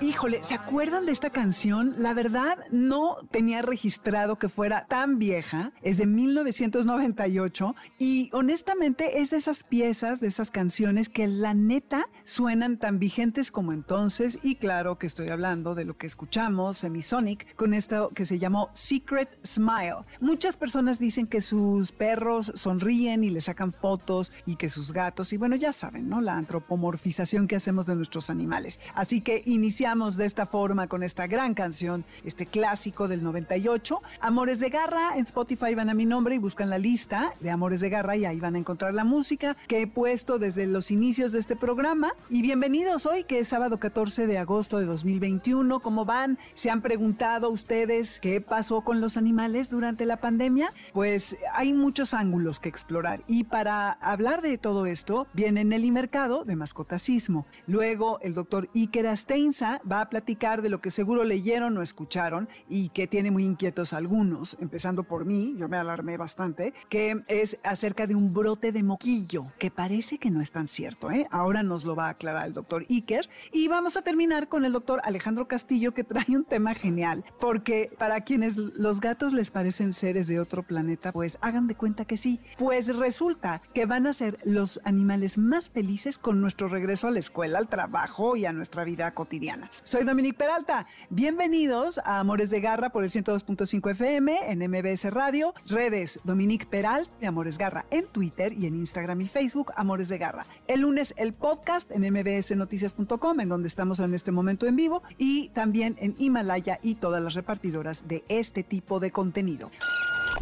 Híjole, ¿se acuerdan de esta canción? La verdad no tenía registrado que fuera tan vieja, es de 1998 y honestamente es de esas piezas, de esas canciones que la neta suenan tan vigentes como entonces y claro que estoy hablando de lo que escuchamos, Semisonic, con esto que se llamó Secret Smile. Muchas personas dicen que sus perros sonríen y le sacan fotos y que sus gatos, y bueno, ya saben, ¿no? La antropomorfización que hacemos de nuestros animales. Así que iniciamos de esta forma con esta gran canción, este clásico del 98. Amores de Garra, en Spotify van a mi nombre y buscan la lista de Amores de Garra y ahí van a encontrar la música que he puesto desde los inicios de este programa. Y bienvenidos hoy, que es sábado 14 de agosto de 2021. ¿Cómo van? ¿Se han preguntado ustedes qué pasó con los animales durante la pandemia? Pues hay muchos ángulos que explorar. Y para hablar de todo esto, viene Nelly Mercado de Mascotacismo. Luego el doctor Iker Asteinza va a platicar de lo que seguro leyeron o escucharon y que tiene muy inquietos algunos, empezando por mí, yo me alarmé bastante, que es acerca de un brote de moquillo, que parece que no es tan cierto. ¿eh? Ahora nos lo va a aclarar el doctor Iker. Y vamos a terminar con el doctor Alejandro Castillo, que trae un tema genial, porque para quienes los gatos les parecen seres de otro planeta, pues hagan de cuenta que sí. Pues resulta que van a ser los animales más felices con nuestro regreso a la escuela, al trabajo y a nuestra vida cotidiana. Soy Dominique Peralta. Bienvenidos a Amores de Garra por el 102.5 FM en MBS Radio, redes Dominique Peralta y Amores Garra en Twitter y en Instagram y Facebook Amores de Garra. El lunes el podcast en mbsnoticias.com en donde estamos en este momento en vivo y también en Himalaya y todas las repartidoras de este tipo de contenido.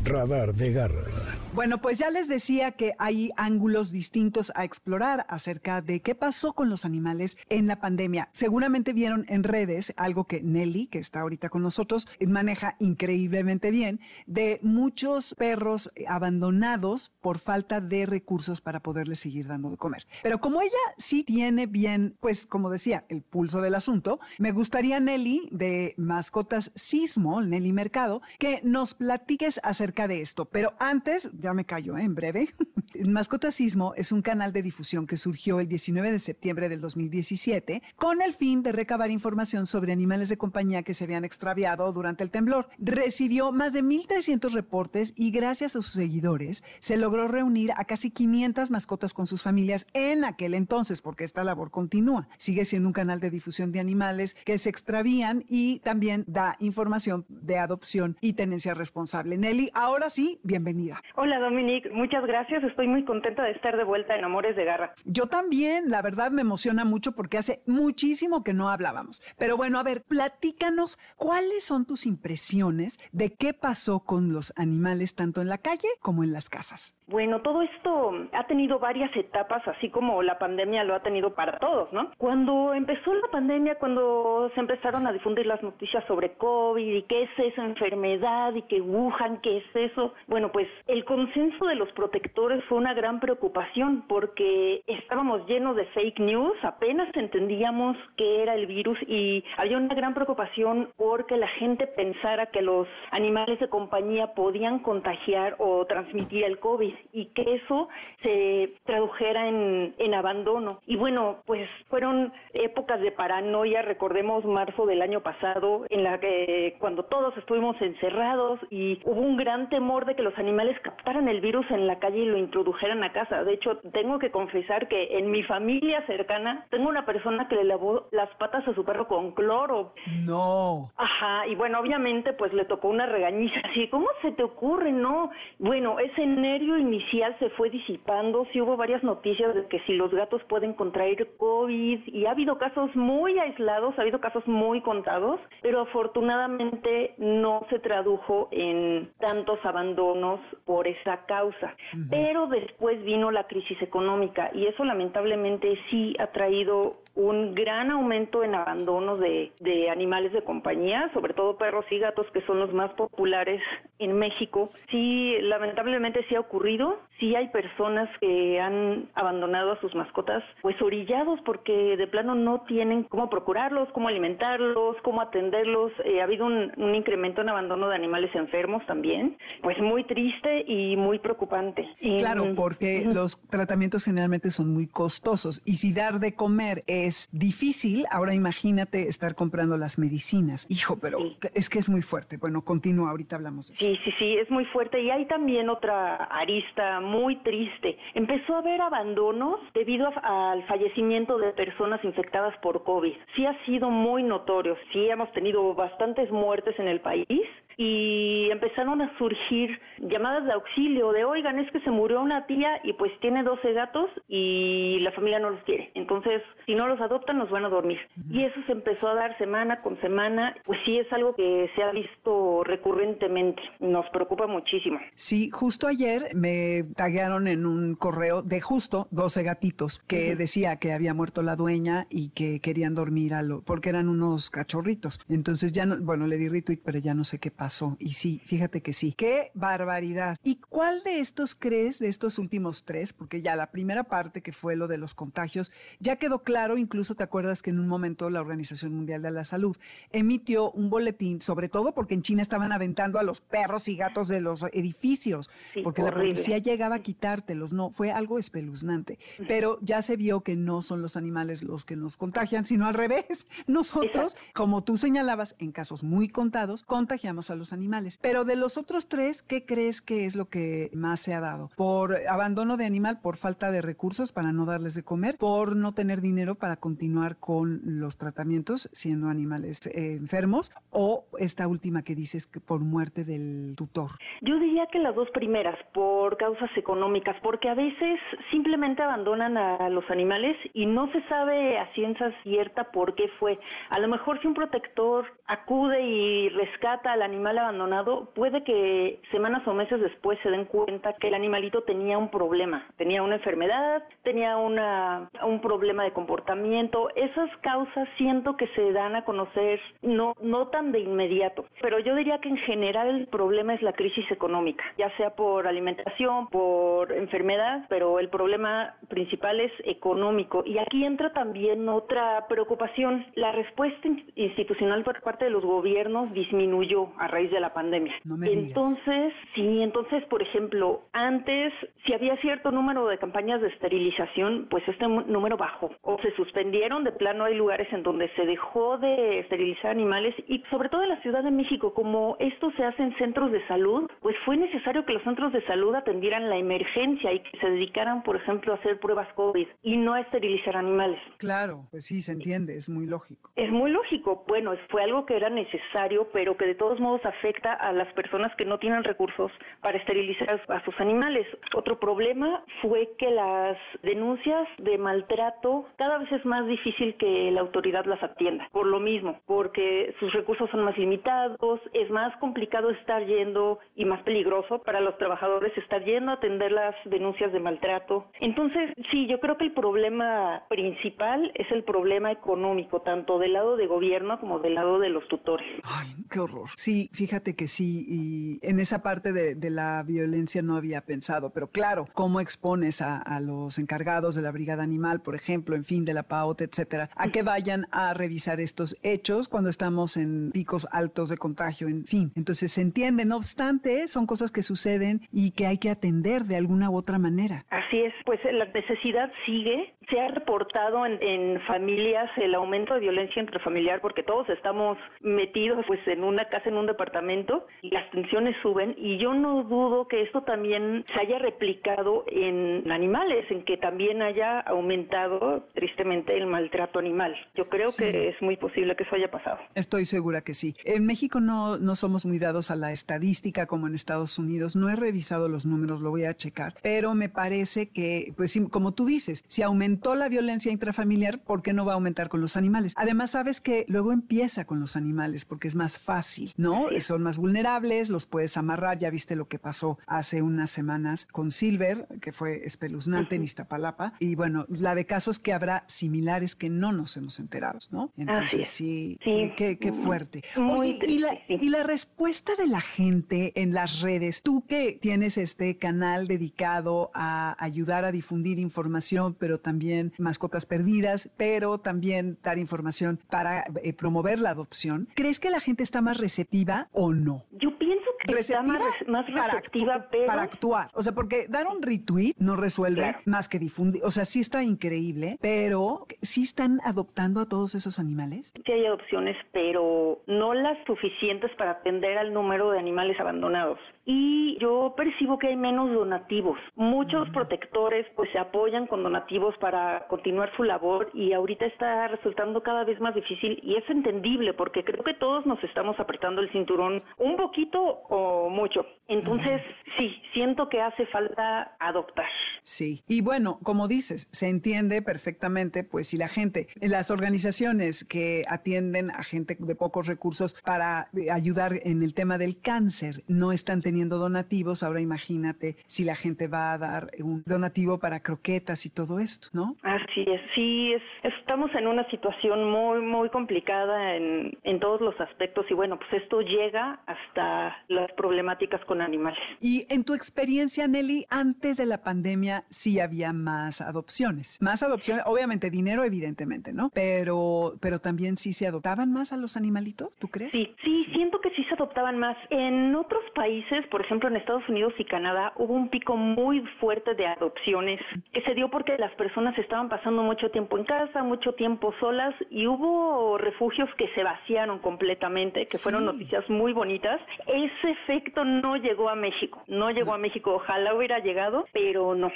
Radar de Garra. Bueno, pues ya les decía que hay ángulos distintos a explorar acerca de qué pasó con los animales en la pandemia. Seguramente vieron en redes algo que Nelly, que está ahorita con nosotros, maneja increíblemente bien, de muchos perros abandonados por falta de recursos para poderles seguir dando de comer. Pero como ella sí tiene bien, pues como decía, el pulso del asunto, me gustaría Nelly de Mascotas Sismo, Nelly Mercado, que nos platiques acerca de esto. Pero antes, ya me callo ¿eh? en breve, Mascotasismo es un canal de difusión que surgió el 19 de septiembre del 2017 con el fin de recabar información sobre animales de compañía que se habían extraviado durante el temblor. Recibió más de 1.300 reportes y gracias a sus seguidores se logró reunir a casi 500 mascotas con sus familias en aquel entonces, porque esta labor continúa. Sigue siendo un canal de difusión de animales que se extravían y también da información de adopción y tenencia responsable. Nelly, ahora sí, bienvenida. Hola Dominique, muchas gracias. Estoy muy contenta de estar de vuelta en Amores de Garra. Yo también, la verdad me emociona mucho porque hace muchísimo que no hablábamos. Pero bueno, a ver, platícanos cuáles son tus impresiones de qué pasó con los animales tanto en la calle como en las casas. Bueno, todo esto ha tenido varias etapas, así como la pandemia lo ha tenido para todos, ¿no? Cuando empezó la pandemia, cuando se empezaron a difundir las noticias sobre COVID y qué es esa enfermedad y que Wuhan, qué es eso, bueno, pues el consenso de los protectores fue una gran preocupación porque estábamos llenos de fake news, apenas entendíamos qué era el virus y había una gran preocupación porque la gente pensara que los animales de compañía podían contagiar o transmitir el COVID y que eso se tradujera en, en abandono. Y bueno, pues fueron épocas de paranoia, recordemos marzo del año pasado, en la que cuando todos estuvimos encerrados y hubo un gran temor de que los animales captaran el virus en la calle y lo introdujeran a casa. De hecho, tengo que confesar que en mi familia cercana tengo una persona que le lavó las patas a su perro con cloro. No. Ajá, y bueno, obviamente pues le tocó una regañiza así, ¿cómo se te ocurre? No. Bueno, ese nervio inicial se fue disipando, sí hubo varias noticias de que si los gatos pueden contraer COVID y ha habido casos muy aislados, ha habido casos muy contados, pero afortunadamente no se tradujo en tantos abandonos por esa causa. Pero después vino la crisis económica y eso lamentablemente sí ha traído un gran aumento en abandonos de, de animales de compañía, sobre todo perros y gatos, que son los más populares en México. Sí, lamentablemente sí ha ocurrido, sí hay personas que han abandonado a sus mascotas, pues orillados porque de plano no tienen cómo procurarlos, cómo alimentarlos, cómo atenderlos. Eh, ha habido un, un incremento en abandono de animales enfermos también, pues muy triste y muy preocupante. Claro, porque los tratamientos generalmente son muy costosos y si dar de comer es difícil, ahora imagínate estar comprando las medicinas. Hijo, pero es que es muy fuerte. Bueno, continúa, ahorita hablamos de eso. Sí, sí, sí, es muy fuerte y hay también otra arista muy triste. Empezó a haber abandonos debido al fallecimiento de personas infectadas por COVID. Sí ha sido muy notorio, sí hemos tenido bastantes muertes en el país y empezaron a surgir llamadas de auxilio de, oigan, es que se murió una tía y pues tiene 12 gatos y la familia no los quiere. Entonces, si no los adoptan, nos van a dormir. Y eso se empezó a dar semana con semana, pues sí es algo que se ha visto recurrentemente. Nos preocupa muchísimo. Sí, justo ayer me taguearon en un correo de justo 12 gatitos que decía que había muerto la dueña y que querían dormir a lo, porque eran unos cachorritos. Entonces ya no, bueno, le di retweet, pero ya no sé qué pasa y sí, fíjate que sí. Qué barbaridad. ¿Y cuál de estos crees, de estos últimos tres? Porque ya la primera parte que fue lo de los contagios, ya quedó claro, incluso te acuerdas que en un momento la Organización Mundial de la Salud emitió un boletín, sobre todo porque en China estaban aventando a los perros y gatos de los edificios, porque la policía llegaba a quitártelos, no, fue algo espeluznante. Pero ya se vio que no son los animales los que nos contagian, sino al revés. Nosotros, como tú señalabas, en casos muy contados, contagiamos a los animales. Pero de los otros tres, ¿qué crees que es lo que más se ha dado? ¿Por abandono de animal, por falta de recursos para no darles de comer, por no tener dinero para continuar con los tratamientos siendo animales eh, enfermos o esta última que dices por muerte del tutor? Yo diría que las dos primeras, por causas económicas, porque a veces simplemente abandonan a los animales y no se sabe a ciencia cierta por qué fue. A lo mejor si un protector acude y rescata al animal, abandonado, puede que semanas o meses después se den cuenta que el animalito tenía un problema, tenía una enfermedad, tenía una, un problema de comportamiento. Esas causas siento que se dan a conocer no, no tan de inmediato, pero yo diría que en general el problema es la crisis económica, ya sea por alimentación, por enfermedad, pero el problema principal es económico. Y aquí entra también otra preocupación. La respuesta institucional por parte de los gobiernos disminuyó a raíz de la pandemia. entonces, sí, entonces, por ejemplo, antes, si había cierto número de campañas de esterilización, pues este número bajó o se suspendieron, de plano hay lugares en donde se dejó de esterilizar animales y sobre todo en la Ciudad de México, como esto se hace en centros de salud, pues fue necesario que los centros de salud atendieran la emergencia y que se dedicaran, por ejemplo, a hacer pruebas COVID y no a esterilizar animales. Claro, pues sí, se entiende, es muy lógico. Es muy lógico, bueno, fue algo que era necesario, pero que de todos modos afecta a las personas que no tienen recursos para esterilizar a sus animales. Otro problema fue que las denuncias de maltrato cada vez es más difícil que la autoridad las atienda, por lo mismo, porque sus recursos son más limitados, es más complicado estar yendo y más peligroso para los trabajadores estar yendo a atender las denuncias de maltrato. Entonces, sí, yo creo que el problema principal es el problema económico, tanto del lado de gobierno como del lado de los tutores. Ay, qué horror. Sí, fíjate que sí, y en esa parte de, la violencia no había pensado, pero claro, cómo expones a, los encargados de la brigada animal, por ejemplo, en fin, de la PAOT, etcétera, a que vayan a revisar estos hechos cuando estamos en picos altos de contagio, en fin. Entonces se entiende, no obstante, son cosas que suceden y que hay que atender de alguna u otra manera. Así es, pues la necesidad sigue. Se ha reportado en, en familias el aumento de violencia intrafamiliar porque todos estamos metidos pues en una casa, en un departamento y las tensiones suben y yo no dudo que esto también se haya replicado en animales, en que también haya aumentado tristemente el maltrato animal. Yo creo que es muy posible que eso haya pasado. Estoy segura que sí. En México no, no somos muy dados a la estadística como en Estados Unidos. No he revisado los números, lo voy a checar, pero me parece que, pues como tú dices, si aumentó la violencia intrafamiliar, ¿por qué no va a aumentar con los animales? Además, sabes que luego empieza con los animales porque es más fácil, ¿no? ¿No? Son más vulnerables, los puedes amarrar, ya viste lo que pasó hace unas semanas con Silver, que fue espeluznante en Iztapalapa, y bueno, la de casos que habrá similares que no nos hemos enterado, ¿no? Entonces sí, Qué, qué, fuerte. Muy y, la, y la respuesta de la gente en las redes, tú que tienes este canal dedicado a ayudar a difundir información, pero también mascotas perdidas, pero también dar información para eh, promover la adopción, ¿crees que la gente está más receptiva o no? Yo pienso que está más, receptiva, pero... Para actuar. O sea, porque dar un retweet no resuelve más que difundir. O sea, sí está increíble, pero ¿sí están adoptando a todos esos animales? Sí hay adopciones, pero no las suficientes para atender al número de animales abandonados y yo percibo que hay menos donativos. Muchos protectores pues se apoyan con donativos para continuar su labor y ahorita está resultando cada vez más difícil y es entendible porque creo que todos nos estamos apretando el cinturón un poquito mucho. Entonces, sí, siento que hace falta adoptar. Sí, y bueno, como dices, se entiende perfectamente, pues si la gente, las organizaciones que atienden a gente de pocos recursos para ayudar en el tema del cáncer no están teniendo donativos, ahora imagínate si la gente va a dar un donativo para croquetas y todo esto, ¿no? Así es, sí, es, estamos en una situación muy, muy complicada en, en todos los aspectos y bueno, pues esto llega hasta las problemáticas con animales. Y en tu experiencia, Nelly, antes de la pandemia sí había más adopciones, más adopciones, obviamente dinero evidentemente, ¿no? Pero, pero también sí se adoptaban más a los animalitos, ¿tú crees? Sí, sí, sí. siento que sí se adoptaban más. En otros países, por ejemplo, en Estados Unidos y Canadá hubo un pico muy fuerte de adopciones que se dio porque las personas estaban pasando mucho tiempo en casa, mucho tiempo solas y hubo refugios que se vaciaron completamente, que fueron noticias muy bonitas. Ese efecto no llegó a México, no llegó a México, ojalá hubiera llegado, pero no.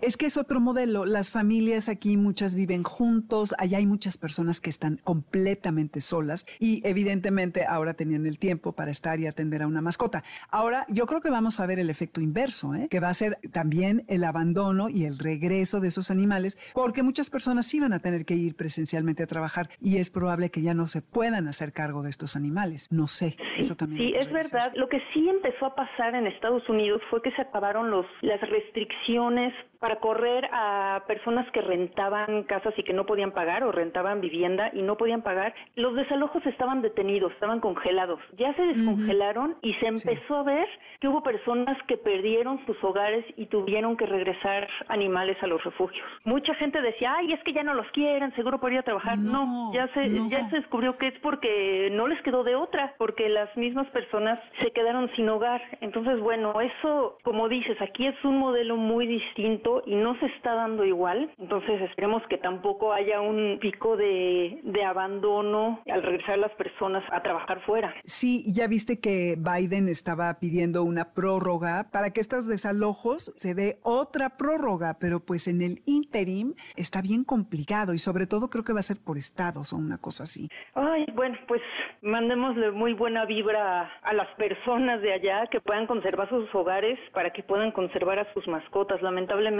Es que es otro modelo. Las familias aquí muchas viven juntos, allá hay muchas personas que están completamente solas y evidentemente ahora tenían el tiempo para estar y atender a una mascota. Ahora yo creo que vamos a ver el efecto inverso, ¿eh? que va a ser también el abandono y el regreso de esos animales, porque muchas personas sí van a tener que ir presencialmente a trabajar y es probable que ya no se puedan hacer cargo de estos animales. No sé, eso también. Sí, es verdad. Lo que sí empezó a pasar en Estados Unidos fue que se acabaron los, las restricciones para correr a personas que rentaban casas y que no podían pagar o rentaban vivienda y no podían pagar. Los desalojos estaban detenidos, estaban congelados. Ya se descongelaron y se empezó a ver que hubo personas que perdieron sus hogares y tuvieron que regresar animales a los refugios. Mucha gente decía, ay, es que ya no los quieren, seguro por ir a trabajar. No, ya se ya se descubrió que es porque no les quedó de otra, porque las mismas personas se quedaron sin hogar. Entonces, bueno, eso, como dices, aquí es un modelo muy distinto y no se está dando igual. Entonces esperemos que tampoco haya un pico de, de abandono al regresar las personas a trabajar fuera. Sí, ya viste que Biden estaba pidiendo una prórroga para que estos desalojos se dé otra prórroga, pero pues en el interim está bien complicado y sobre todo creo que va a ser por estados o una cosa así. Ay, bueno, pues mandémosle muy buena vibra a las personas de allá que puedan conservar sus hogares para que puedan conservar a sus mascotas. Lamentablemente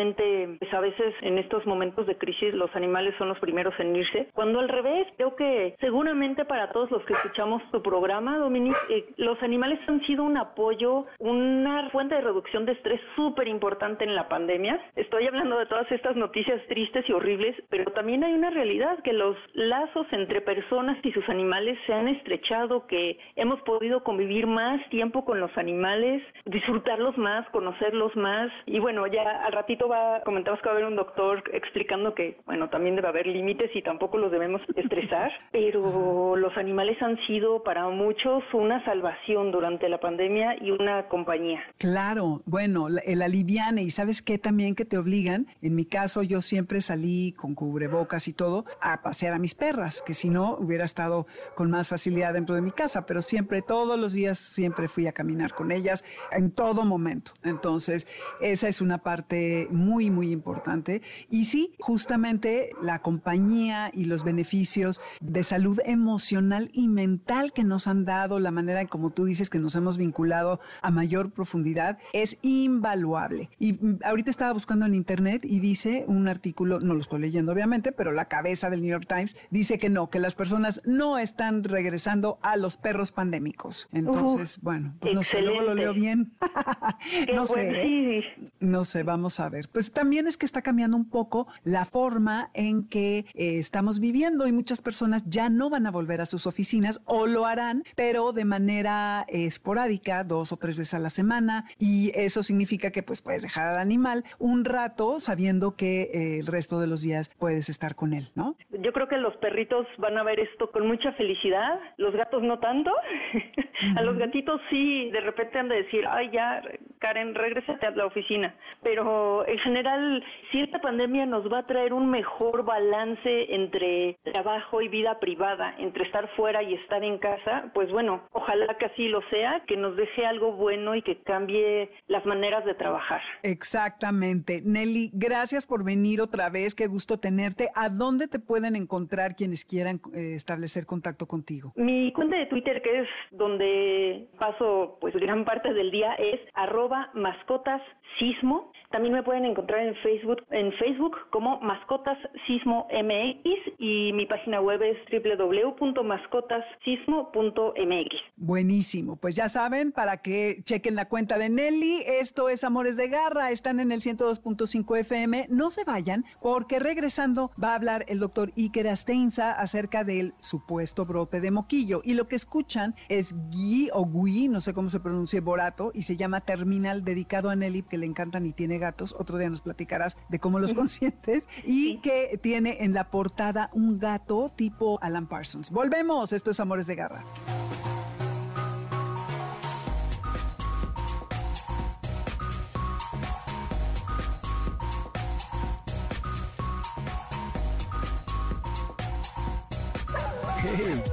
pues a veces en estos momentos de crisis los animales son los primeros en irse, cuando al revés, creo que seguramente para todos los que escuchamos tu programa, Dominique, eh, los animales han sido un apoyo, una fuente de reducción de estrés súper importante en la pandemia. Estoy hablando de todas estas noticias tristes y horribles, pero también hay una realidad que los lazos entre personas y sus animales se han estrechado, que hemos podido convivir más tiempo con los animales, disfrutarlos más, conocerlos más y bueno, ya al ratito va, comentabas que va a haber un doctor explicando que, bueno, también debe haber límites y tampoco los debemos estresar, pero los animales han sido para muchos una salvación durante la pandemia y una compañía. Claro, bueno, el aliviane y sabes qué también que te obligan, en mi caso yo siempre salí con cubrebocas y todo a pasear a mis perras, que si no hubiera estado con más facilidad dentro de mi casa, pero siempre, todos los días, siempre fui a caminar con ellas en todo momento. Entonces, esa es una parte muy, muy importante. Y sí, justamente la compañía y los beneficios de salud emocional y mental que nos han dado, la manera en como tú dices que nos hemos vinculado a mayor profundidad, es invaluable. Y mm, ahorita estaba buscando en internet y dice un artículo, no lo estoy leyendo obviamente, pero la cabeza del New York Times dice que no, que las personas no están regresando a los perros pandémicos. Entonces, bueno, pues no sé, luego lo leo bien. no sé, ¿eh? no sé, vamos a ver. Pues también es que está cambiando un poco la forma en que eh, estamos viviendo y muchas personas ya no van a volver a sus oficinas o lo harán, pero de manera esporádica, dos o tres veces a la semana y eso significa que pues puedes dejar al animal un rato sabiendo que eh, el resto de los días puedes estar con él, ¿no? Yo creo que los perritos van a ver esto con mucha felicidad, los gatos no tanto. a los gatitos sí, de repente han de decir, ay ya, Karen, regrésate a la oficina. Pero en general, si esta pandemia nos va a traer un mejor balance entre trabajo y vida privada, entre estar fuera y estar en casa, pues bueno, ojalá que así lo sea, que nos deje algo bueno y que cambie las maneras de trabajar. Exactamente. Nelly, gracias por venir otra vez, qué gusto tenerte. ¿A dónde te pueden encontrar quienes quieran eh, establecer contacto contigo? Mi cuenta de Twitter, que es donde paso pues gran parte del día, es arroba mascotas sismo. También me pueden encontrar en Facebook, en Facebook como Mascotas Sismo MX y mi página web es www.mascotassismo.mx. Buenísimo, pues ya saben, para que chequen la cuenta de Nelly, esto es Amores de Garra, están en el 102.5 FM, no se vayan porque regresando va a hablar el doctor Iker Asteinza acerca del supuesto brote de moquillo y lo que escuchan es Gui o Gui, no sé cómo se pronuncia Borato y se llama Terminal dedicado a Nelly que le encantan y tiene gatos. Otro día nos platicarás de cómo los consientes y que tiene en la portada un gato tipo Alan Parsons. Volvemos, esto es Amores de Garra.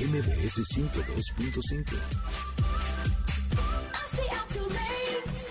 MBS 102.5.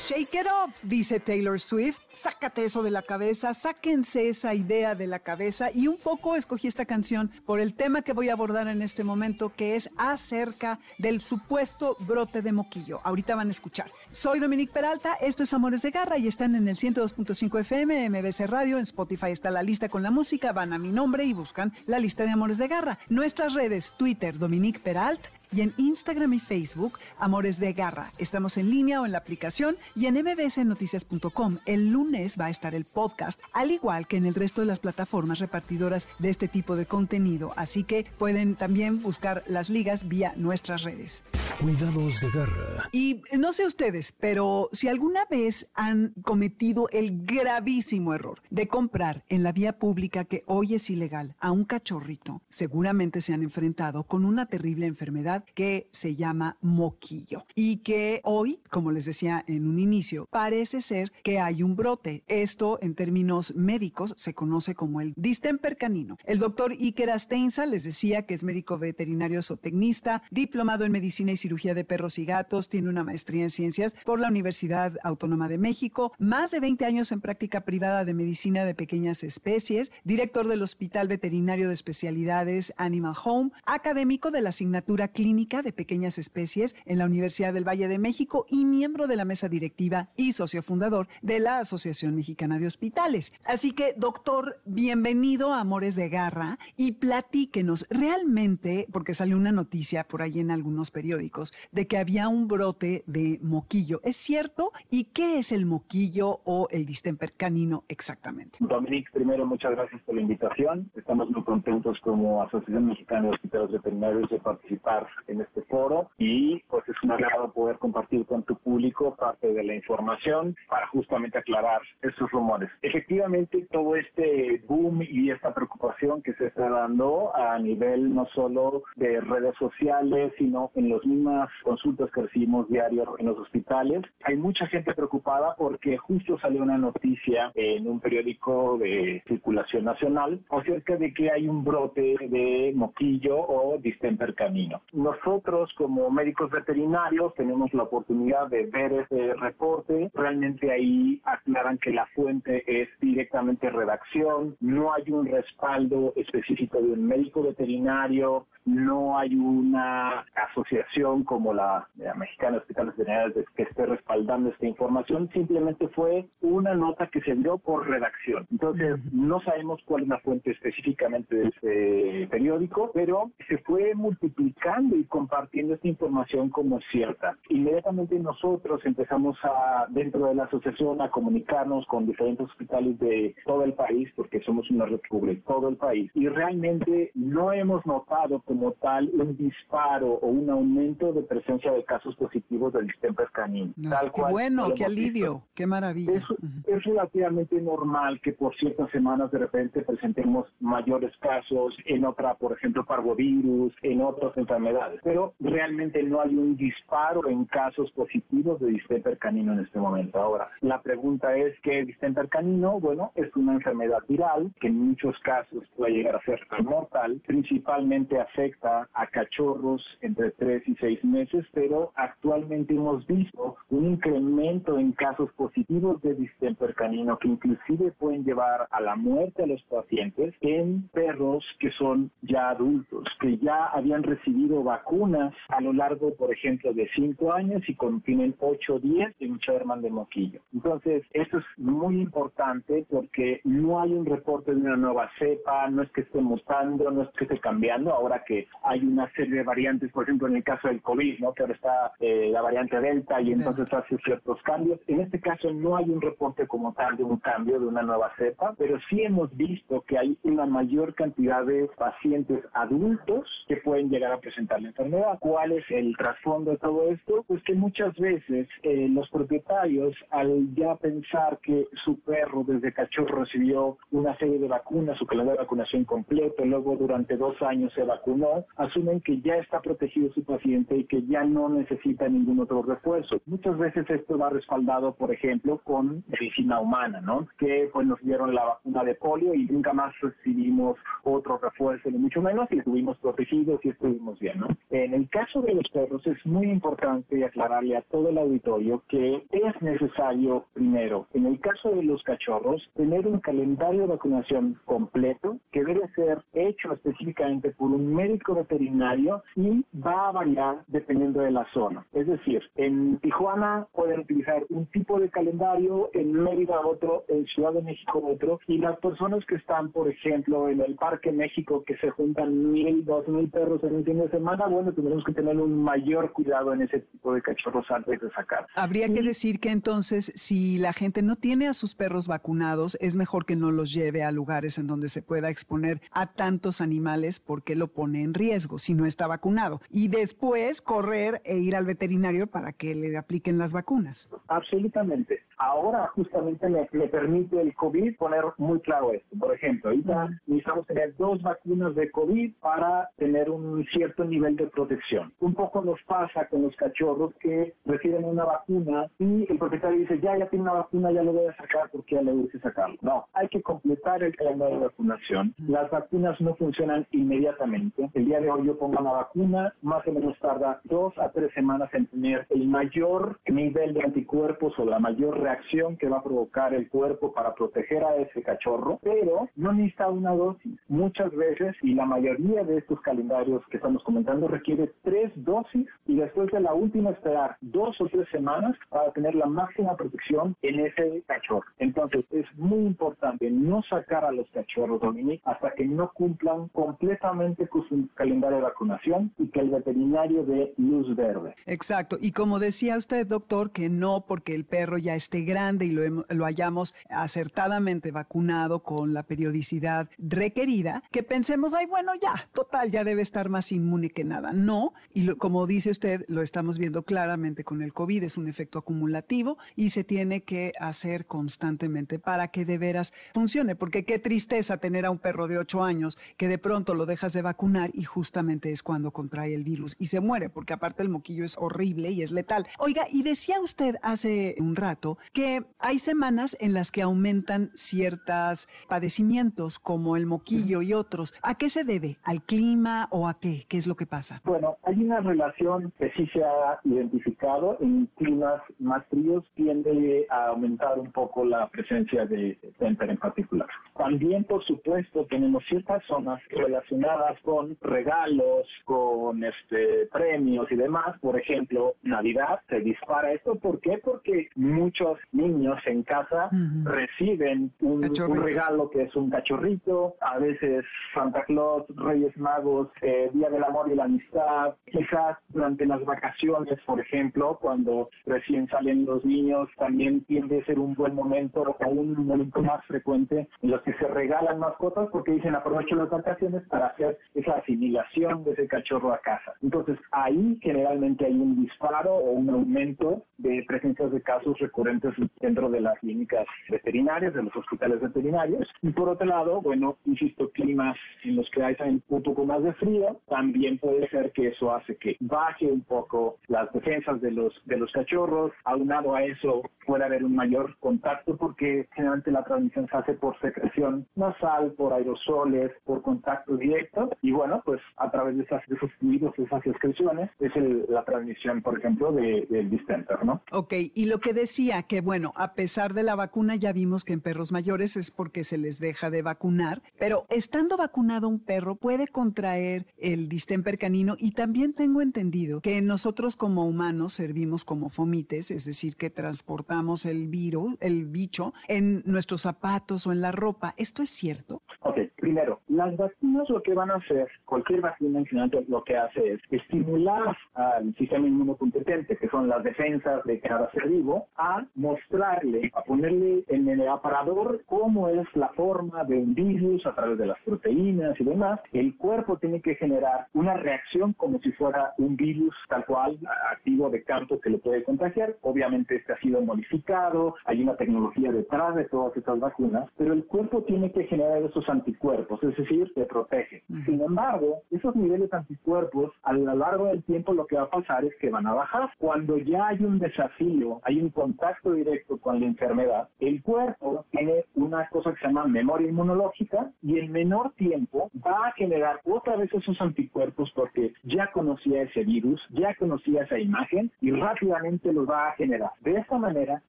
Shake it off, dice Taylor Swift. Sácate eso de la cabeza, sáquense esa idea de la cabeza. Y un poco escogí esta canción por el tema que voy a abordar en este momento, que es acerca del supuesto brote de moquillo. Ahorita van a escuchar. Soy Dominique Peralta, esto es Amores de Garra y están en el 102.5 FM, MBC Radio, en Spotify está la lista con la música, van a mi nombre y buscan la lista de Amores de Garra. Nuestras redes, Twitter, Dominique Peralt, y en Instagram y Facebook, Amores de Garra. Estamos en línea o en la aplicación y en mbsnoticias.com. El lunes va a estar el podcast, al igual que en el resto de las plataformas repartidoras de este tipo de contenido. Así que pueden también buscar las ligas vía nuestras redes. Cuidados de garra. Y no sé ustedes, pero si alguna vez han cometido el gravísimo error de comprar en la vía pública que hoy es ilegal a un cachorrito, seguramente se han enfrentado con una terrible enfermedad que se llama moquillo y que hoy, como les decía en un inicio, parece ser que hay un brote. Esto en términos médicos se conoce como el distemper canino. El doctor Iker Asteinza les decía que es médico veterinario zootecnista, diplomado en medicina y cirugía de perros y gatos, tiene una maestría en ciencias por la Universidad Autónoma de México, más de 20 años en práctica privada de medicina de pequeñas especies, director del Hospital Veterinario de Especialidades Animal Home, académico de la asignatura clínica de Pequeñas Especies en la Universidad del Valle de México y miembro de la mesa directiva y socio fundador de la Asociación Mexicana de Hospitales. Así que, doctor, bienvenido a Amores de Garra y platíquenos realmente, porque salió una noticia por ahí en algunos periódicos, de que había un brote de moquillo. ¿Es cierto? ¿Y qué es el moquillo o el distemper canino exactamente? Dominique, primero muchas gracias por la invitación. Estamos muy contentos como Asociación Mexicana de Hospitales Veterinarios de participar en este foro y pues es un agrado poder compartir con tu público parte de la información para justamente aclarar esos rumores. Efectivamente, todo este boom y esta preocupación que se está dando a nivel no solo de redes sociales, sino en las mismas consultas que recibimos diario en los hospitales, hay mucha gente preocupada porque justo salió una noticia en un periódico de circulación nacional acerca de que hay un brote de moquillo o distemper canino. Nosotros como médicos veterinarios tenemos la oportunidad de ver ese reporte. Realmente ahí aclaran que la fuente es directamente redacción, no hay un respaldo específico de un médico veterinario, no hay una asociación como la, Mexicana de Hospitales Veterinarios que esté respaldando esta información, simplemente fue una nota que se dio por redacción. Entonces, no sabemos cuál es la fuente específicamente de este periódico, pero se fue multiplicando y compartiendo esta información como cierta. Inmediatamente nosotros empezamos a, dentro de la asociación, a comunicarnos con diferentes hospitales de todo el país, porque somos una red de todo el país, y realmente no hemos notado como tal un disparo o un aumento de presencia de casos positivos del distemper canino. tal qué bueno, qué alivio, qué maravilla. Es, es relativamente normal que por ciertas semanas de repente presentemos mayores casos en otra, por ejemplo, parvovirus, en otras enfermedades, pero realmente no hay un disparo en casos positivos de distemper canino en este momento. Ahora, la pregunta es ¿qué distemper canino? Bueno, es una enfermedad viral que en muchos casos puede llegar a ser mortal, principalmente afecta a cachorros entre 3 y 6 meses, pero actualmente hemos visto un incremento en casos positivos de distemper canino que inclusive pueden llevar a la muerte a los pacientes en perros que son ya adultos, que ya habían recibido vacunas a lo largo, por ejemplo, de 5 años y contienen 8 o 10 de un Sherman de moquillo. Entonces, esto es muy importante porque no hay un reporte de una nueva cepa, no es que esté mutando, no es que esté cambiando, ahora que hay una serie de variantes, por ejemplo, en el caso del COVID, ¿no? que ahora está eh, la variante Delta y entonces hace ciertos cambios. En este caso no hay un reporte como tal de un cambio, de una nueva cepa, pero sí hemos visto que hay una mayor cantidad de pacientes adultos que pueden llegar a presentar la enfermedad. ¿Cuál es el trasfondo de todo esto? Pues que muchas veces eh, los propietarios, al ya pensar que su perro desde cachorro recibió una serie de vacunas, su calendario de vacunación completo, luego durante dos años se vacunó, asumen que ya está protegido su paciente y que ya no necesita ningún otro refuerzo. Muchas veces esto va respaldado, por ejemplo, con medicina humana, ¿no? Que pues nos dieron la vacuna de polio y nunca más recibimos otro refuerzo, ni mucho menos, y estuvimos protegidos y estuvimos bien, ¿no? En el caso de los perros es muy importante aclararle a todo el auditorio que es necesario, primero, en el caso de los cachorros, tener un calendario de vacunación completo que debe ser hecho específicamente por un médico veterinario y va a variar dependiendo de la zona. Es decir, en Tijuana pueden utilizar un tipo de calendario, en Mérida otro, en Ciudad de México otro, y las personas que están, por ejemplo, en el Parque México, que se juntan mil, dos mil perros en un fin de semana, bueno, tendremos que tener un mayor cuidado en ese tipo de cachorros antes de sacar. Habría que decir que entonces, si la gente no tiene a sus perros vacunados, es mejor que no los lleve a lugares en donde se pueda exponer a tantos animales porque lo pone en riesgo si no está vacunado. Y después correr e ir al veterinario para que le apliquen las vacunas. Absolutamente. Ahora justamente me, permite el COVID poner muy claro esto. Por ejemplo, ahorita necesitamos tener dos vacunas de COVID para tener un cierto nivel de protección. Un poco nos pasa con los cachorros que reciben una vacuna y el propietario dice, ya, ya tiene una vacuna, ya lo voy a sacar porque ya le urge sacarlo. No, hay que completar el calendario de vacunación. Las vacunas no funcionan inmediatamente. El día de hoy yo pongo una vacuna, más o menos tarda dos a tres semanas en tener el mayor nivel de anticuerpos o la mayor reacción que va a provocar el cuerpo para proteger a ese cachorro, pero no necesita una dosis. Muchas veces, y la mayoría de estos calendarios que estamos comentando, requiere tres dosis y después de la última esperar dos o tres semanas para tener la máxima protección en ese cachorro. Entonces, es muy importante no sacar a los cachorros, Dominic, hasta que no cumplan completamente con su calendario de vacunación y que el veterinario dé luz verde. Exacto. Y como decía usted, doctor, que no porque el perro ya esté grande y lo, lo hayamos acertadamente vacunado con la periodicidad requerida, que pensemos, ay, bueno, ya, total, ya debe estar más inmune que nada. No, y como dice usted, lo estamos viendo claramente con el COVID, es un efecto acumulativo y se tiene que hacer constantemente para que de veras funcione, porque qué tristeza tener a un perro de ocho años que de pronto lo dejas de vacunar y justamente es cuando contrae el virus y se muere, porque aparte el moquillo es horrible y es letal. Oiga, y decía usted hace un rato que hay semanas en las que aumentan ciertos padecimientos como el moquillo y otros. ¿A qué se debe? ¿Al clima o a qué? ¿Qué es lo que pasa? Bueno, hay una relación que sí se ha identificado en climas más fríos tiende a aumentar un poco la presencia de temper en particular. También, por supuesto, tenemos ciertas zonas relacionadas con regalos, con este premios y demás. Por ejemplo, Navidad se dispara esto. ¿Por qué? Porque muchos niños en casa reciben un, regalo que es un cachorrito, a veces Santa Claus, Reyes Magos, eh, Día del Amor y la Amistad. Quizás durante las vacaciones, por ejemplo, cuando recién salen los niños, también tiende a ser un buen momento o un momento más frecuente en los que se regalan mascotas porque dicen aprovecho las vacaciones para hacer esa asimilación de ese cachorro a casa. Entonces ahí generalmente hay un disparo o un aumento de presencias de casos recurrentes dentro de las clínicas veterinarias, de los hospitales veterinarios. Y por otro lado, bueno, insisto, climas en los que hay un poco más de frío, también puede ser que eso hace que baje un poco las defensas de los, de los cachorros. Aunado a eso, puede haber un mayor contacto porque generalmente la transmisión se hace por secreción nasal, por aerosoles, por contacto directo. Y bueno, pues a través de, esas, de esos fluidos, esas excreciones, es la transmisión, por ejemplo, del distemper, ¿no? Ok, y lo que decía, que bueno, a pesar de la vacuna, ya vimos que en perros mayores es porque se les deja de vacunar, pero estando vacunado un perro puede contraer el distemper canino y también tengo entendido que nosotros como humanos servimos como fomites, es decir, que transportamos el virus, el bicho, en nuestros zapatos o en la ropa. ¿Esto es cierto? Ok, primero, las vacunas lo que van a hacer, cualquier vacuna en general lo que hace es estimular al sistema inmunocompetente, que son las defensas de cada ser vivo, a mostrarle, a ponerle en el aparador cómo es la forma de un virus a través de las proteínas y demás. El cuerpo tiene que generar una reacción como si fuera un virus tal cual, activo de campo que lo puede contagiar. Obviamente este ha sido modificado, hay una tecnología detrás de todas estas vacunas, pero el cuerpo tiene que generar esos anticuerpos, es decir, te protege. Sin embargo, esos niveles de anticuerpos a lo largo del tiempo lo que va a pasar es que van a bajar. Cuando ya hay un desafío, hay un contacto directo con la enfermedad, el cuerpo tiene una cosa que se llama memoria inmunológica y en menor tiempo va a generar otra vez esos anticuerpos porque ya conocía ese virus, ya conocía esa imagen y rápidamente los va a generar. De esta manera,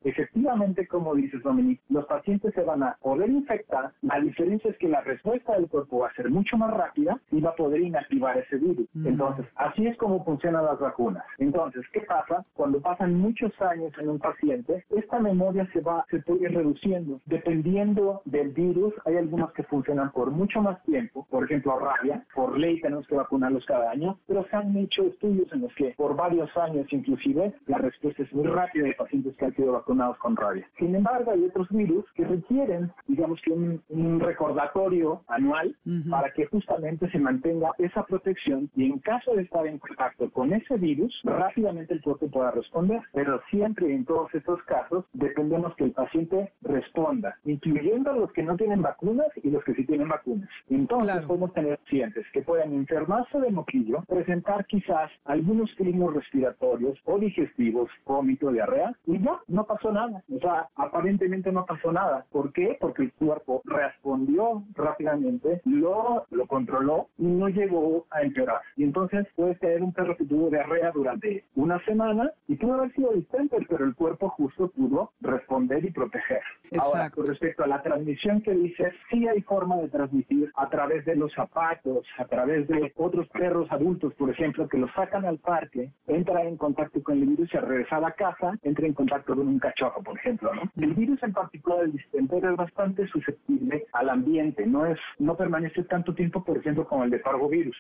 efectivamente, como dices Dominique, los pacientes se van a poder infectar. La diferencia es que la respuesta del cuerpo va a ser mucho más rápida y va a poder inactivar ese virus. Mm. Entonces, así es como funcionan las vacunas. Entonces, ¿qué pasa? Cuando pasan muchos años en un paciente, esta memoria se va, se puede ir reduciendo. Dependiendo del virus, hay algunos que funcionan por mucho más tiempo. Por ejemplo, rabia. Por ley tenemos que vacunarlos cada año, pero se han hecho estudios en los que por varios años inclusive la respuesta es muy rápida de pacientes que han sido vacunados con rabia. Sin embargo, hay otros virus que requieren, digamos que un, recordatorio anual para que justamente se mantenga esa protección y en caso de estar en contacto con ese virus, rápidamente el cuerpo pueda responder. Pero siempre en todos estos casos dependemos que el paciente responda, incluyendo los que no tienen vacunas y los que sí tienen vacunas. Entonces podemos tener pacientes que puedan enfermarse de moquillo, presentar quizás algunos clínicos respiratorios o digestivos, vómito, diarrea, y ya, no pasó nada. O sea, aparentemente no pasó nada. ¿Por qué? Porque el cuerpo respondió rápidamente, lo, lo controló y no llegó a empeorar. Y entonces puedes tener un perro que tuvo diarrea durante una semana y pudo haber sido distemper, pero el cuerpo justo pudo responder y proteger. Ahora, con respecto a la transmisión que dices, sí hay forma de transmitir a través de los zapatos, a través de otros perros adultos, por ejemplo, que los sacan al parque, entran en contacto con el virus y al regresar a casa, entra en contacto con un cachorro, por ejemplo. ¿no? El virus en particular, el distemper, es bastante susceptible al ambiente, no es no permanece tanto tiempo, por ejemplo, como el de parvovirus.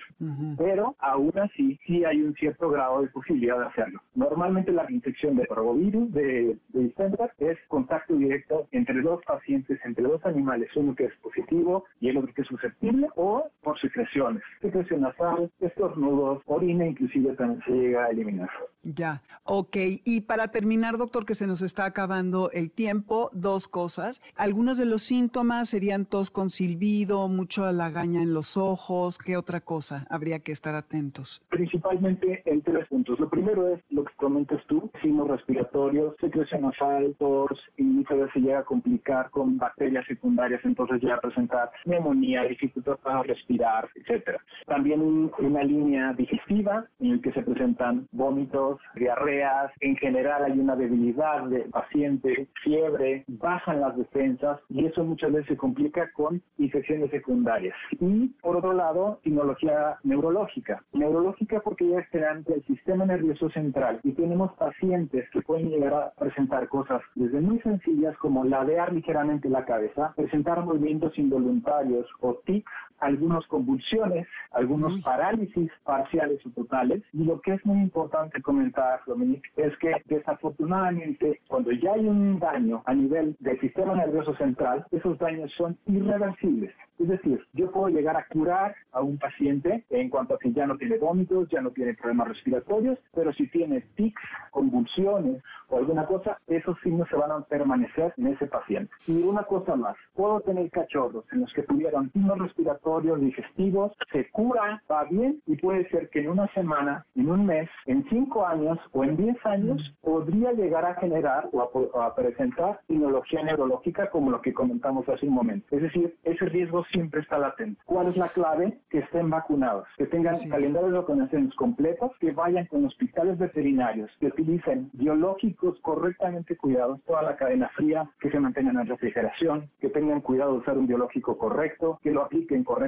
Pero aún así, sí hay un cierto grado de posibilidad de hacerlo. Normalmente la infección de parvovirus, de, de es contacto directo entre dos pacientes, entre dos animales, uno que es positivo y el otro que es susceptible, o por secreciones, secreción nasal, estornudos, orina, inclusive también se llega a eliminar. Ya, ok. Y para terminar, doctor, que se nos está acabando el tiempo, dos cosas. Algunos de los síntomas serían tos con silbido, mucho lagaña en los ojos. ¿Qué otra cosa habría que estar atentos? Principalmente en tres puntos. Lo primero es lo que comentas tú, signos respiratorios, secreción nasal, tos, y muchas veces se llega a complicar con bacterias secundarias, entonces llega a presentar neumonía, dificultad para respirar, etcétera. También una línea digestiva en el que se presentan vómitos, diarreas, en general hay una debilidad de paciente, fiebre, bajan las defensas y eso muchas veces se complica con infecciones secundarias. Y por otro lado, sinología neurológica. Neurológica porque ya está ante el sistema nervioso central y tenemos pacientes que pueden llegar a presentar cosas desde muy sencillas como ladear ligeramente la cabeza, presentar movimientos involuntarios o tics, algunas convulsiones, algunos parálisis parciales o totales. Y lo que es muy importante comentar, Dominique, es que desafortunadamente cuando ya hay un daño a nivel del sistema nervioso central, esos daños son irreversibles. Es decir, yo puedo llegar a curar a un paciente en cuanto a que ya no tiene vómitos, ya no tiene problemas respiratorios, pero si tiene tics, convulsiones o alguna cosa, esos signos se van a permanecer en ese paciente. Y una cosa más, puedo tener cachorros en los que tuvieron signos respiratorios, digestivos, se cura, va bien y puede ser que en una semana, en un mes, en cinco años o en diez años podría llegar a generar o a, presentar inmunología neurológica como lo que comentamos hace un momento. Es decir, ese riesgo siempre está latente. ¿Cuál es la clave? Que estén vacunados, que tengan calendarios de vacunaciones completos, que vayan con hospitales veterinarios, que utilicen biológicos correctamente cuidados, toda la cadena fría, que se mantengan en refrigeración, que tengan cuidado de usar un biológico correcto, que lo apliquen correctamente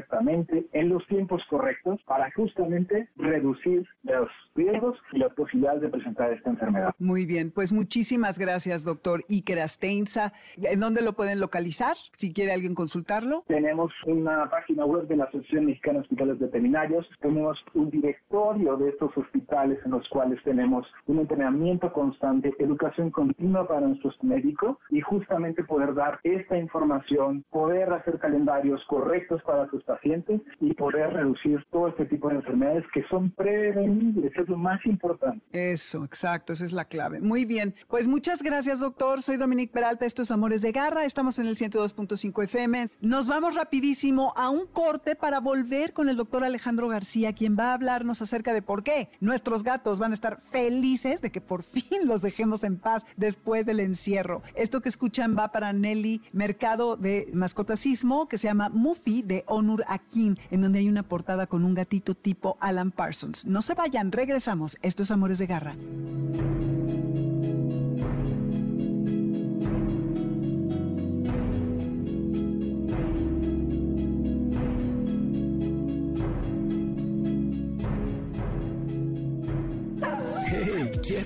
en los tiempos correctos para justamente reducir los riesgos y las posibilidades de presentar esta enfermedad. Muy bien, pues muchísimas gracias, doctor Iker Asteinza. ¿En dónde lo pueden localizar? Si quiere alguien consultarlo. Tenemos una página web de la Asociación Mexicana de Hospitales Veterinarios, tenemos un directorio de estos hospitales en los cuales tenemos un entrenamiento constante, educación continua para nuestros médicos y justamente poder dar esta información, poder hacer calendarios correctos para sus pacientes y poder reducir todo este tipo de enfermedades que son prevenibles, es lo más importante. Eso, exacto, esa es la clave. Muy bien, pues muchas gracias doctor, soy Dominique Peralta, estos Amores de Garra, estamos en el 102.5 FM, nos vamos rapidísimo a un corte para volver con el doctor Alejandro García, quien va a hablarnos acerca de por qué nuestros gatos van a estar felices de que por fin los dejemos en paz después del encierro. Esto que escuchan va para Nelly Mercado de Mascotacismo, que se llama Muffy de Onur Akin, en donde hay una portada con un gatito tipo Alan Parsons. No se vayan, regresamos. Esto es Amores de Garra.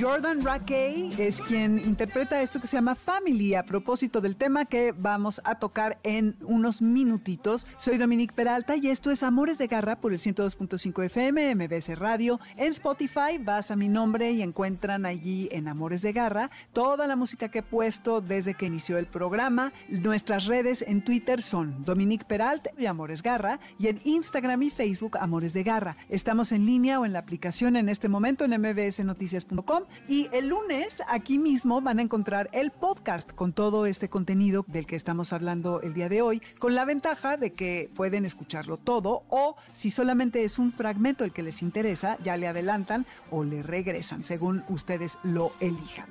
Jordan Rackey es quien interpreta esto que se llama Family a propósito del tema que vamos a tocar en unos minutitos. Soy Dominique Peralta y esto es Amores de Garra por el 102.5 FM, MBS Radio. En Spotify vas a mi nombre y encuentran allí en Amores de Garra toda la música que he puesto desde que inició el programa. Nuestras redes en Twitter son Dominique Peralta y Amores Garra y en Instagram y Facebook Amores de Garra. Estamos en línea o en la aplicación en este momento en mbsnoticias.com y el lunes aquí mismo van a encontrar el podcast con todo este contenido del que estamos hablando el día de hoy, con la ventaja de que pueden escucharlo todo o si solamente es un fragmento el que les interesa, ya le adelantan o le regresan, según ustedes lo elijan.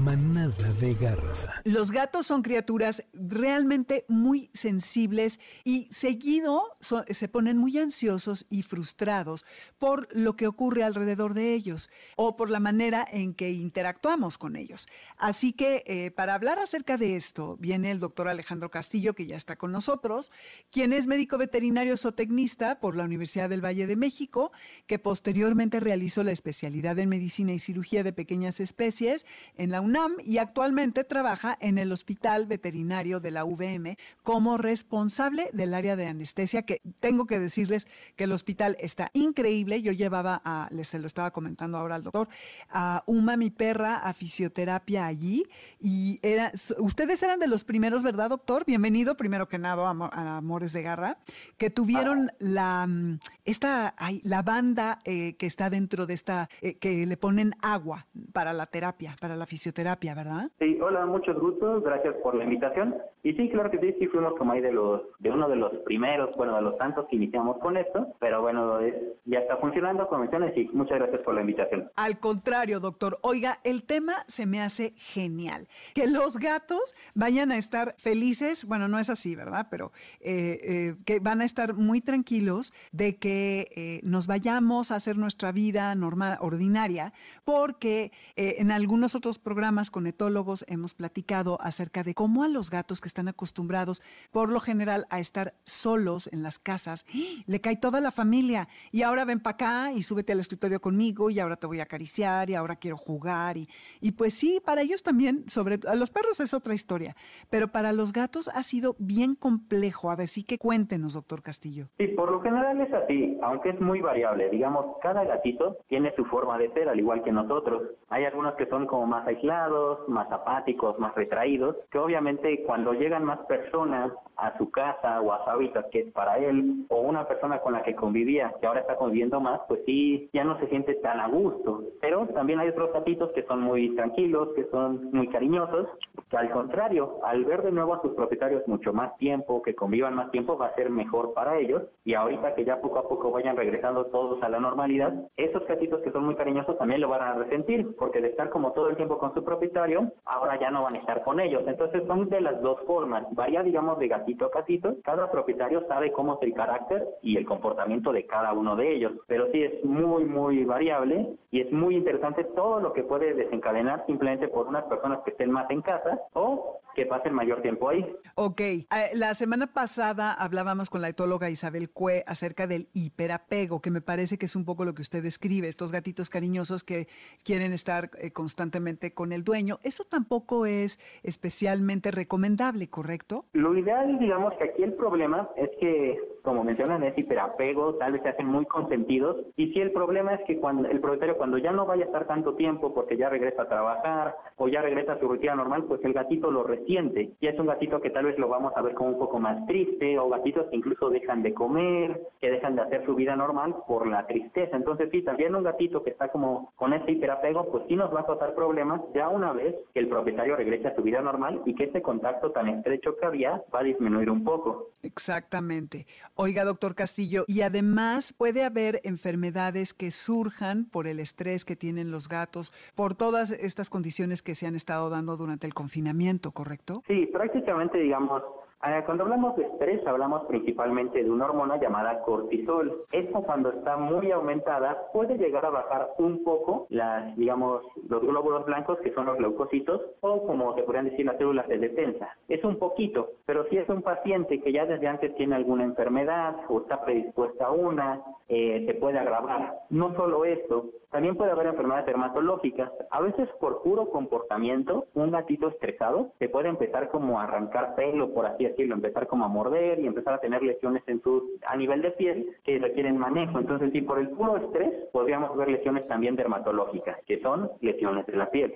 Nada de garra. Los gatos son criaturas realmente muy sensibles y seguido se ponen muy ansiosos y frustrados por lo que ocurre alrededor de ellos o por la manera en que interactuamos con ellos. Así que eh, para hablar acerca de esto viene el doctor Alejandro Castillo, que ya está con nosotros, quien es médico veterinario zootecnista por la Universidad del Valle de México, que posteriormente realizó la especialidad en medicina y cirugía de pequeñas especies en la UNAM y actualmente trabaja en el Hospital Veterinario de la UVM como responsable del área de anestesia, que tengo que decirles que el hospital está increíble. Yo llevaba a, les lo estaba comentando ahora al doctor, a Uma, mi perra, a fisioterapia allí y era, ustedes eran de los primeros, ¿verdad, doctor? Bienvenido primero que nada a, Amores de Garra, que tuvieron la, mm, esta, la banda eh, que está dentro de esta, eh, que le ponen agua para la terapia, para la fisioterapia, ¿verdad? Sí, hola, muchos gustos, gracias por la invitación. Y sí, claro que sí, sí fuimos como ahí de los, de uno de los primeros, bueno, de los tantos que iniciamos con esto, pero bueno, ya está funcionando, como mencionas, y muchas gracias por la invitación. Al contrario, doctor, oiga, el tema se me hace genial. Que los gatos vayan a estar felices, bueno, no es así, ¿verdad? Pero eh, eh, que van a estar muy tranquilos de que eh, nos vayamos a hacer nuestra vida normal, ordinaria, porque en algunos otros programas con etólogos hemos platicado acerca de cómo a los gatos que están acostumbrados por lo general a estar solos en las casas, le cae toda la familia y ahora ven para acá y súbete al escritorio conmigo y ahora te voy a acariciar y ahora quiero jugar y, y pues sí, para ellos también, sobre a los perros es otra historia, pero para los gatos ha sido bien complejo. A ver, sí que cuéntenos, doctor Castillo. Sí, por lo general es así, aunque es muy variable. Digamos, cada gatito tiene su forma de ser, al igual que nosotros. Hay algunos que son como más aislados, más apáticos, más retraídos, que obviamente cuando llegan más personas a su casa o a su hábitat que es para él, o una persona con la que convivía, que ahora está conviviendo más, pues sí, ya no se siente tan a gusto. Pero también hay otros gatitos que son muy tranquilos, que son muy cariñosos, que al contrario, al ver de nuevo a sus propietarios mucho más tiempo, que convivan más tiempo, va a ser mejor para ellos. Y ahorita que ya poco a poco vayan regresando todos a la normalidad, esos gatitos que son muy cariñosos también lo van a resentir, porque de estar como todo el tiempo con su propietario, ahora ya no van a estar con ellos. Entonces son de las dos formas. Varía, digamos, de gatito a gatito, cada propietario sabe cómo es el carácter y el comportamiento de cada uno de ellos, pero sí es muy, muy variable y es muy interesante todo lo que puede desencadenar simplemente por unas personas que estén más en casa o que pasen mayor tiempo ahí. Ok, eh, la semana pasada hablábamos con la etóloga Isabel Cue acerca del hiperapego, que me parece que es un poco lo que usted describe, estos gatitos cariñosos que quieren estar eh, constantemente con el dueño. Eso tampoco es especialmente recomendable, ¿correcto? Lo ideal digamos que aquí el problema es que, como mencionan, es hiperapego, tal vez se hacen muy consentidos. Y si el problema es que cuando el propietario, cuando ya no vaya a estar tanto tiempo porque ya regresa a trabajar o ya regresa a su rutina normal, pues el gatito lo resiente. Y es un gatito que tal vez lo vamos a ver como un poco más triste, o gatitos que incluso dejan de comer, que dejan de hacer su vida normal por la tristeza. Entonces, sí, también un gatito que está como con ese hiperapego, pues sí nos va a causar problemas ya una vez que el propietario regrese a su vida normal y que ese contacto tan estrecho que había va a disminuir un poco. Exactamente. Oiga, doctor Castillo, y además puede haber enfermedades que surjan por el estrés que tienen los gatos, por todas estas condiciones que se han estado dando durante el confinamiento, ¿correcto? Sí, prácticamente, digamos, cuando hablamos de estrés, hablamos principalmente de una hormona llamada cortisol. Esta cuando está muy aumentada puede llegar a bajar un poco las, digamos, los glóbulos blancos que son los leucocitos o como se podrían decir las células de defensa. Es un poquito, pero si es un paciente que ya desde antes tiene alguna enfermedad o está predispuesta a una, eh, se puede agravar. No solo esto, también puede haber enfermedades dermatológicas. A veces por puro comportamiento, un gatito estresado se puede empezar como a arrancar pelo, por así decirlo, empezar como a morder y empezar a tener lesiones en su, a nivel de piel que requieren manejo. Entonces, si por el puro estrés, podríamos ver lesiones también dermatológicas, que son lesiones de la piel.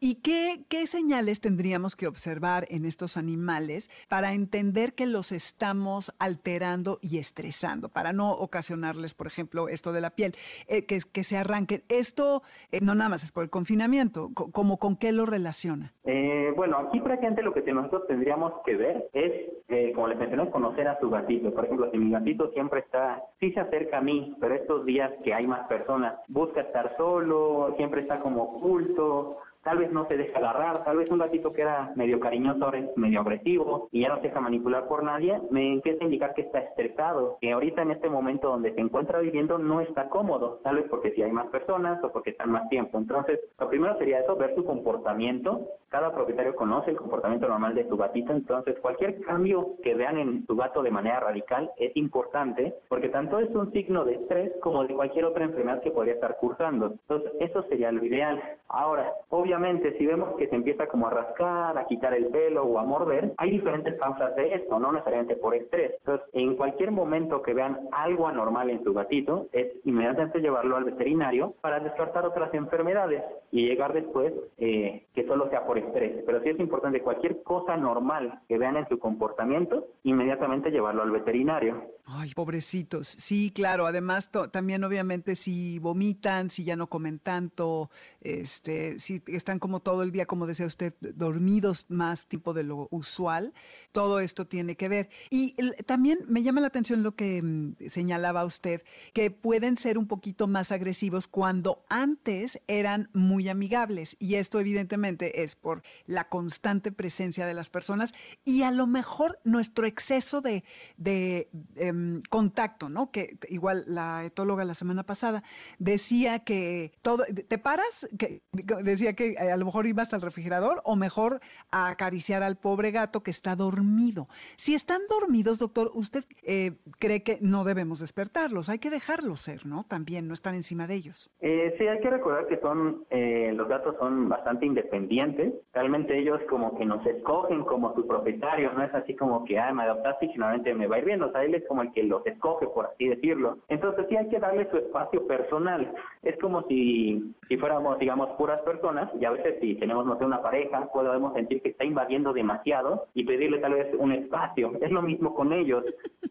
¿Y qué, qué señales tendríamos que observar en estos animales para entender que los estamos alterando y estresando, para no ocasionarles, por ejemplo, esto de la piel, eh, que, se arranque? Esto eh, no nada más es por el confinamiento, ¿como con qué lo relaciona? Eh, bueno, aquí prácticamente lo que nosotros tendríamos que ver es eh, como les mencioné, conocer a su gatito. Por ejemplo, si mi gatito siempre está, sí se acerca a mí, pero estos días que hay más personas, busca estar solo, siempre está como oculto, tal vez no se deja agarrar, tal vez un gatito que era medio cariñoso medio agresivo y ya no se deja manipular por nadie, me empieza a indicar que está estresado, que ahorita en este momento donde se encuentra viviendo no está cómodo, tal vez porque si hay más personas o porque están más tiempo. Entonces, lo primero sería eso, ver su comportamiento. Cada propietario conoce el comportamiento normal de su gatito, entonces cualquier cambio que vean en su gato de manera radical es importante porque tanto es un signo de estrés como de cualquier otra enfermedad que podría estar cursando. Entonces, eso sería lo ideal. Ahora, obviamente, si vemos que se empieza como a rascar, a quitar el pelo o a morder, hay diferentes causas de esto, no necesariamente por estrés. Entonces, en cualquier momento que vean algo anormal en su gatito, es inmediatamente llevarlo al veterinario para descartar otras enfermedades y llegar después eh, que solo sea por Pero sí es importante cualquier cosa normal que vean en su comportamiento, inmediatamente llevarlo al veterinario. Ay, pobrecitos. Sí, claro. Además, también obviamente si vomitan, si ya no comen tanto, este, si están como todo el día, como decía usted, dormidos más tipo de lo usual, todo esto tiene que ver. Y también me llama la atención lo que mm, señalaba usted, que pueden ser un poquito más agresivos cuando antes eran muy amigables. Y esto evidentemente es por la constante presencia de las personas y a lo mejor nuestro exceso de, de em, contacto, ¿no? Que igual la etóloga la semana pasada decía que todo, te paras, que decía que a lo mejor ibas al refrigerador o mejor a acariciar al pobre gato que está dormido. Si están dormidos, doctor, usted eh, cree que no debemos despertarlos, hay que dejarlos ser, ¿no? También no estar encima de ellos. Eh, sí, hay que recordar que son, eh, los gatos son bastante independientes, realmente ellos como que nos escogen como su propietario, no es así como que, ah, me adoptaste y finalmente me va a ir bien, o sea, él es como el que los escoge, por así decirlo. Entonces sí hay que darle su espacio personal. Es como si, si fuéramos, digamos, puras personas, y a veces si tenemos, no sé, una pareja, podemos sentir que está invadiendo demasiado y pedirle tal vez un espacio. Es lo mismo con ellos.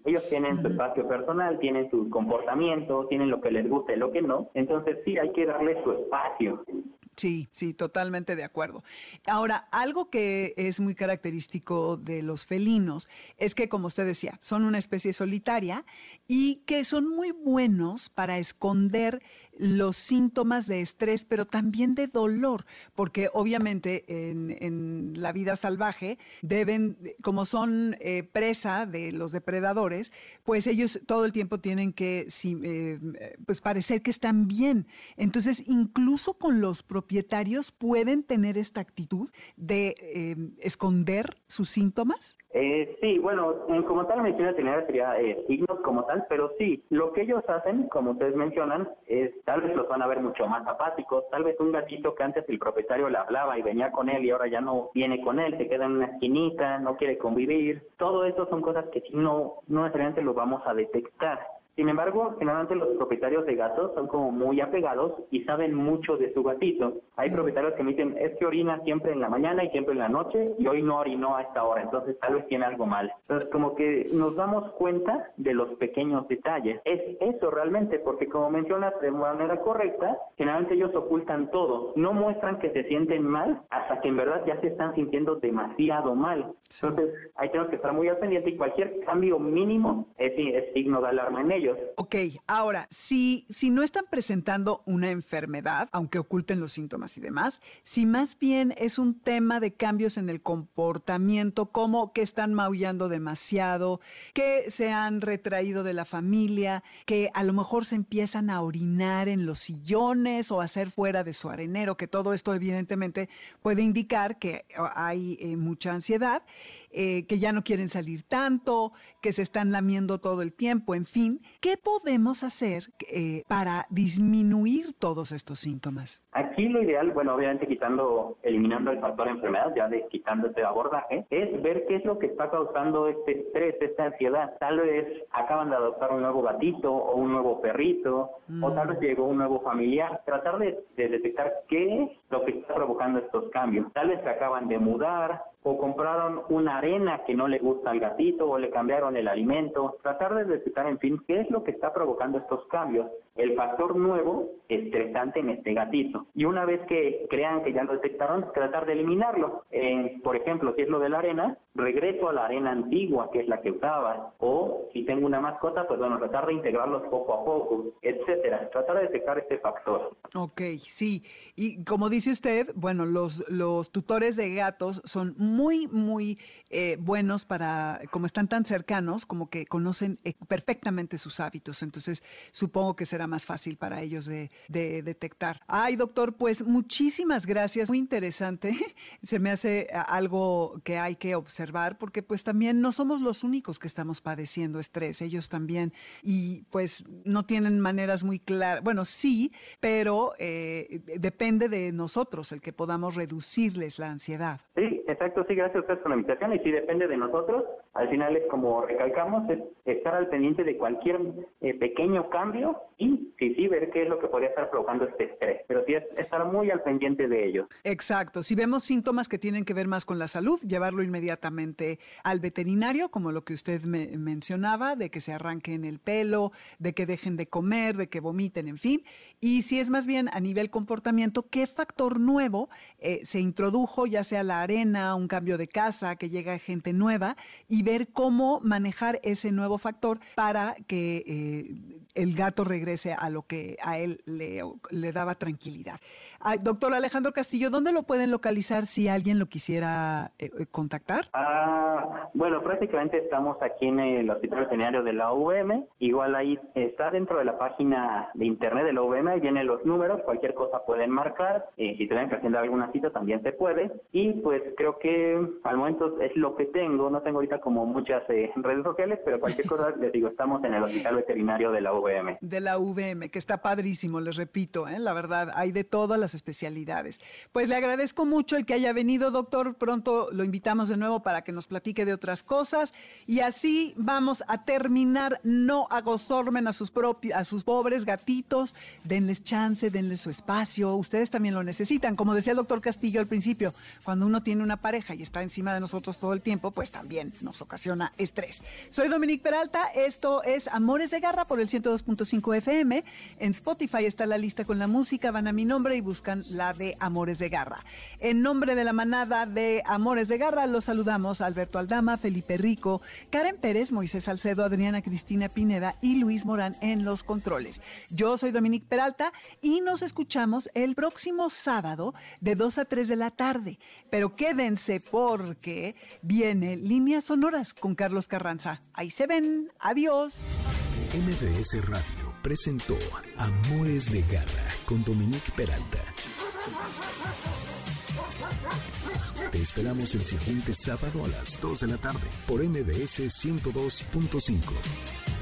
Ellos tienen su espacio personal, tienen su comportamiento, tienen lo que les gusta y lo que no. Entonces sí hay que darle su espacio. Sí, sí, totalmente de acuerdo. Ahora, algo que es muy característico de los felinos es que, como usted decía, son una especie solitaria y que son muy buenos para esconder los síntomas de estrés, pero también de dolor, porque obviamente en, la vida salvaje deben, como son eh, presa de los depredadores, pues ellos todo el tiempo tienen que eh, pues parecer que están bien. Entonces, incluso con los propietarios pueden tener esta actitud de eh, esconder sus síntomas. Sí, bueno, como tal medicina veterinaria sería signos como tal, pero sí, lo que ellos hacen, como ustedes mencionan, es tal vez los van a ver mucho más apáticos, tal vez un gatito que antes el propietario le hablaba y venía con él y ahora ya no viene con él, se queda en una esquinita, no quiere convivir, todo eso son cosas que si no, no necesariamente lo vamos a detectar. Sin embargo, generalmente los propietarios de gatos son como muy apegados y saben mucho de su gatito. Hay propietarios que me dicen, es que orina siempre en la mañana y siempre en la noche y hoy no orinó a esta hora, entonces tal vez tiene algo mal. Entonces como que nos damos cuenta de los pequeños detalles. Es eso realmente, porque como mencionas de manera correcta, generalmente ellos ocultan todo, no muestran que se sienten mal hasta que en verdad ya se están sintiendo demasiado mal. Entonces ahí tenemos que estar muy al pendiente y cualquier cambio mínimo es, es signo de alarma en ellos. Ok, ahora, si, si no están presentando una enfermedad, aunque oculten los síntomas y demás, si más bien es un tema de cambios en el comportamiento, como que están maullando demasiado, que se han retraído de la familia, que a lo mejor se empiezan a orinar en los sillones o a hacer fuera de su arenero, que todo esto evidentemente puede indicar que hay eh, mucha ansiedad eh, que ya no quieren salir tanto, que se están lamiendo todo el tiempo, en fin. ¿Qué podemos hacer eh, para disminuir todos estos síntomas? Aquí lo ideal, bueno, obviamente quitando, eliminando el factor enfermedad, ya de quitando este abordaje, es ver qué es lo que está causando este estrés, esta ansiedad. Tal vez acaban de adoptar un nuevo gatito o un nuevo perrito, o tal vez mm. llegó un nuevo familiar. Tratar de, de detectar qué es lo que está provocando estos cambios. Tal vez se acaban de mudar, o compraron una arena que no le gusta al gatito o le cambiaron el alimento, tratar de detectar, en fin, qué es lo que está provocando estos cambios, el factor nuevo estresante en este gatito. Y una vez que crean que ya lo detectaron, tratar de eliminarlo. Por ejemplo, si es lo de la arena, regreso a la arena antigua, que es la que usaba, o si tengo una mascota, pues bueno, tratar de integrarlos poco a poco, etcétera, tratar de detectar este factor. Ok, sí, y como dice dice usted, bueno, los, los tutores de gatos son muy, muy eh, buenos para, como están tan cercanos, como que conocen eh, perfectamente sus hábitos. Entonces, supongo que será más fácil para ellos de, detectar. Ay, doctor, pues muchísimas gracias. Muy interesante. Se me hace algo que hay que observar porque pues también no somos los únicos que estamos padeciendo estrés. Ellos también. Y pues no tienen maneras muy claras. Bueno, sí, pero eh, depende de nosotros el que podamos reducirles la ansiedad. Sí, exacto. Sí, gracias a ustedes por la invitación. Y sí, depende de nosotros. Al final es como recalcamos, es estar al pendiente de cualquier eh, pequeño cambio y sí, sí, ver qué es lo que podría estar provocando este estrés. Pero sí es estar muy al pendiente de ello. Exacto. Si vemos síntomas que tienen que ver más con la salud, llevarlo inmediatamente al veterinario, como lo que usted me mencionaba, de que se arranquen el pelo, de que dejen de comer, de que vomiten, en fin. Y si es más bien a nivel comportamiento, ¿qué factor nuevo eh, se introdujo, ya sea la arena, un cambio de casa, que llega gente nueva, y ver cómo manejar ese nuevo factor para que eh, el gato regrese a lo que a él le, le daba tranquilidad. doctor Alejandro Castillo, ¿dónde lo pueden localizar si alguien lo quisiera eh, eh, contactar? Ah, bueno, prácticamente estamos aquí en el Hospital Veterinario de la UVM. Igual ahí está dentro de la página de internet de la UVM, ahí vienen los números, cualquier cosa pueden marcar. Eh, si tienen que hacer alguna cita también se puede. Y pues creo que al momento es lo que tengo. No tengo ahorita como muchas redes sociales, pero cualquier cosa les digo, estamos en el Hospital Veterinario de la UVM. De la UVM, que está padrísimo, les repito, la verdad, hay de todas las especialidades. Pues le agradezco mucho el que haya venido, doctor. Pronto lo invitamos de nuevo para que nos platique de otras cosas. Y así vamos a terminar. No agozormen a sus, propios, a sus pobres gatitos. Denles chance, denles su espacio. Ustedes también lo necesitan. Como decía el doctor Castillo al principio, cuando uno tiene una pareja y está encima de nosotros todo el tiempo, pues también nos ocasiona estrés. Soy Dominique Peralta. Esto es Amores de Garra por el 102.5 FM. En Spotify está la lista con la música. Van a mi nombre y buscan la de Amores de Garra. En nombre de la manada de Amores de Garra, los saludamos Alberto Aldama, Felipe Rico, Karen Pérez, Moisés Salcedo, Adriana Cristina Pineda y Luis Morán en los controles. Yo soy Dominique Peralta y nos escuchamos el próximo sábado de 2 a 3 de la tarde. Pero quédense porque viene Líneas Con Carlos Carranza. Ahí se ven. Adiós. MBS Radio presentó Amores de Garra con Dominique Peralta. Te esperamos el siguiente sábado a las 2 de la tarde por MBS 102.5.